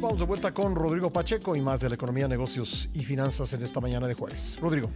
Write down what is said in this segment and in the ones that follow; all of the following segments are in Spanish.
Vamos de vuelta con Rodrigo Pacheco y más de la economía, negocios y finanzas en esta mañana de jueves. Rodrigo.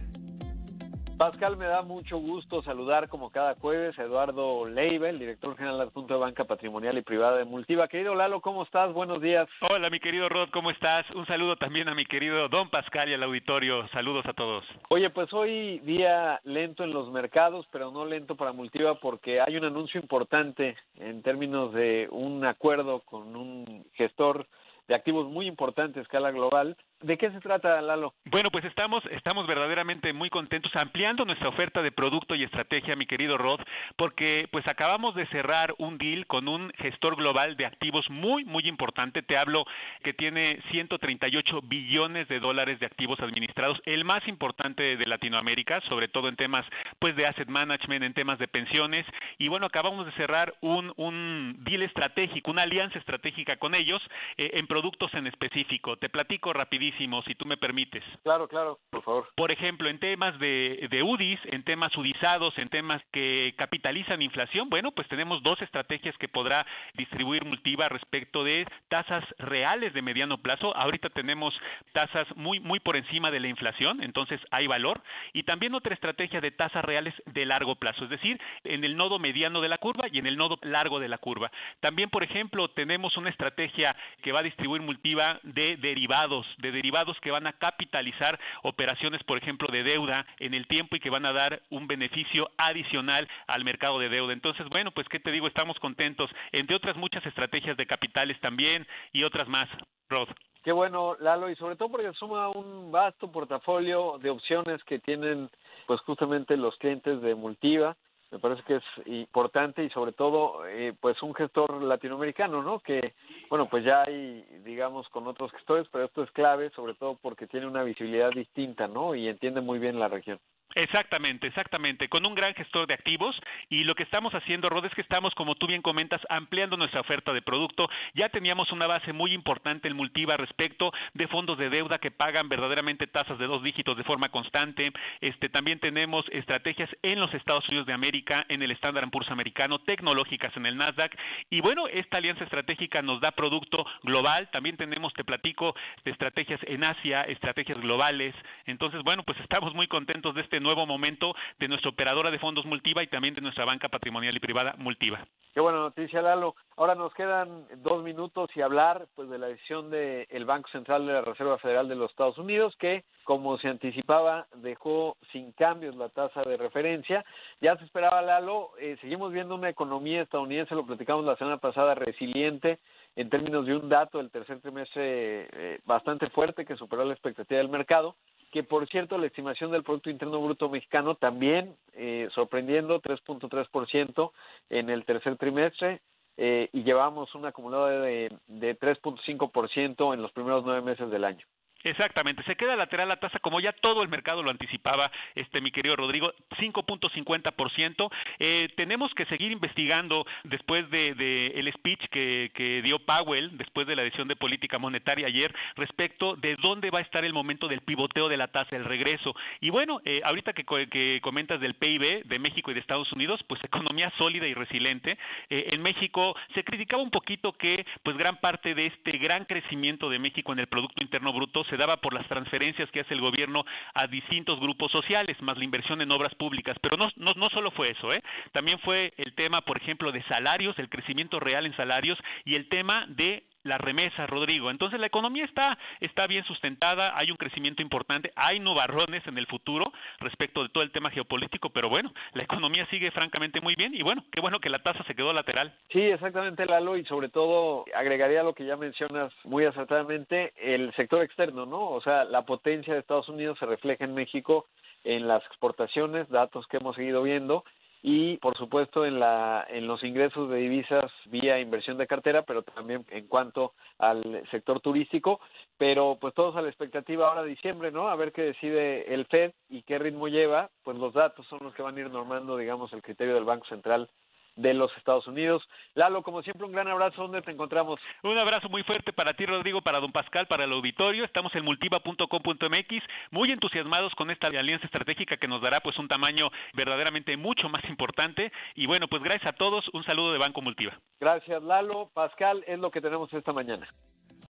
Pascal, me da mucho gusto saludar como cada jueves a Eduardo Leiva, el director general adjunto de Banca Patrimonial y Privada de Multiva. Querido Lalo, ¿cómo estás? Buenos días. Hola, mi querido Rod, ¿cómo estás? Un saludo también a mi querido Don Pascal y al auditorio. Saludos a todos. Oye, pues hoy día lento en los mercados, pero no lento para Multiva porque hay un anuncio importante en términos de un acuerdo con un gestor de activos muy importante a escala global ¿De qué se trata, Lalo? Bueno, pues estamos, estamos verdaderamente muy contentos ampliando nuestra oferta de producto y estrategia, mi querido Rod, porque pues acabamos de cerrar un deal con un gestor global de activos muy, muy importante. Te hablo que tiene 138 billones de dólares de activos administrados, el más importante de Latinoamérica, sobre todo en temas pues de asset management, en temas de pensiones. Y bueno, acabamos de cerrar un, un deal estratégico, una alianza estratégica con ellos eh, en productos en específico. Te platico rapidísimo si tú me permites. Claro, claro, por favor. Por ejemplo, en temas de, de UDIs, en temas udizados, en temas que capitalizan inflación, bueno, pues tenemos dos estrategias que podrá distribuir Multiva respecto de tasas reales de mediano plazo. Ahorita tenemos tasas muy, muy por encima de la inflación, entonces hay valor. Y también otra estrategia de tasas reales de largo plazo, es decir, en el nodo mediano de la curva y en el nodo largo de la curva. También, por ejemplo, tenemos una estrategia que va a distribuir Multiva de derivados, de derivados que van a capitalizar operaciones, por ejemplo, de deuda en el tiempo y que van a dar un beneficio adicional al mercado de deuda. Entonces, bueno, pues qué te digo, estamos contentos, entre otras muchas estrategias de capitales también y otras más, Rod. Qué bueno, Lalo, y sobre todo porque suma un vasto portafolio de opciones que tienen pues justamente los clientes de Multiva me parece que es importante y sobre todo eh, pues un gestor latinoamericano no que bueno pues ya hay digamos con otros gestores pero esto es clave sobre todo porque tiene una visibilidad distinta no y entiende muy bien la región Exactamente, exactamente, con un gran gestor de activos y lo que estamos haciendo, Rod, es que estamos, como tú bien comentas, ampliando nuestra oferta de producto. Ya teníamos una base muy importante en Multiva respecto de fondos de deuda que pagan verdaderamente tasas de dos dígitos de forma constante. Este, también tenemos estrategias en los Estados Unidos de América, en el Standard Poor's americano, tecnológicas en el Nasdaq. Y bueno, esta alianza estratégica nos da producto global. También tenemos, te platico, estrategias en Asia, estrategias globales. Entonces, bueno, pues estamos muy contentos de este nuevo momento de nuestra operadora de fondos Multiva y también de nuestra banca patrimonial y privada Multiva. Qué buena noticia, Lalo. Ahora nos quedan dos minutos y hablar pues de la decisión del Banco Central de la Reserva Federal de los Estados Unidos que, como se anticipaba, dejó sin cambios la tasa de referencia. Ya se esperaba, Lalo. Eh, seguimos viendo una economía estadounidense, lo platicamos la semana pasada, resiliente en términos de un dato del tercer trimestre eh, bastante fuerte que superó la expectativa del mercado que por cierto la estimación del Producto Interno Bruto mexicano también eh, sorprendiendo 3.3% en el tercer trimestre eh, y llevamos un acumulado de, de 3.5% en los primeros nueve meses del año. Exactamente, se queda lateral la tasa como ya todo el mercado lo anticipaba, este mi querido Rodrigo, 5.50%. Eh, tenemos que seguir investigando después de, el speech que, que, dio Powell después de la decisión de política monetaria ayer respecto de dónde va a estar el momento del pivoteo de la tasa, el regreso. Y bueno, eh, ahorita que, que, comentas del PIB de México y de Estados Unidos, pues economía sólida y resiliente. Eh, en México se criticaba un poquito que pues gran parte de este gran crecimiento de México en el Producto Interno Bruto se daba por las transferencias que hace el gobierno a distintos grupos sociales, más la inversión en obras públicas. Pero no, no, no solo fue eso, ¿eh? también fue el tema, por ejemplo, de salarios, el crecimiento real en salarios y el tema de la remesa, Rodrigo. Entonces la economía está, está bien sustentada, hay un crecimiento importante, hay nubarrones en el futuro respecto de todo el tema geopolítico, pero bueno, la economía sigue francamente muy bien y bueno, qué bueno que la tasa se quedó lateral. Sí, exactamente, Lalo, y sobre todo agregaría lo que ya mencionas muy acertadamente, el sector externo, ¿no? O sea, la potencia de Estados Unidos se refleja en México en las exportaciones, datos que hemos seguido viendo, y por supuesto en la en los ingresos de divisas vía inversión de cartera pero también en cuanto al sector turístico. Pero pues todos a la expectativa ahora de diciembre no a ver qué decide el Fed y qué ritmo lleva. Pues los datos son los que van a ir normando digamos el criterio del Banco Central de los Estados Unidos. Lalo, como siempre, un gran abrazo. ¿Dónde te encontramos? Un abrazo muy fuerte para ti, Rodrigo, para don Pascal, para el auditorio. Estamos en multiva.com.mx, muy entusiasmados con esta alianza estratégica que nos dará pues un tamaño verdaderamente mucho más importante. Y bueno, pues gracias a todos. Un saludo de Banco Multiva. Gracias, Lalo. Pascal, es lo que tenemos esta mañana.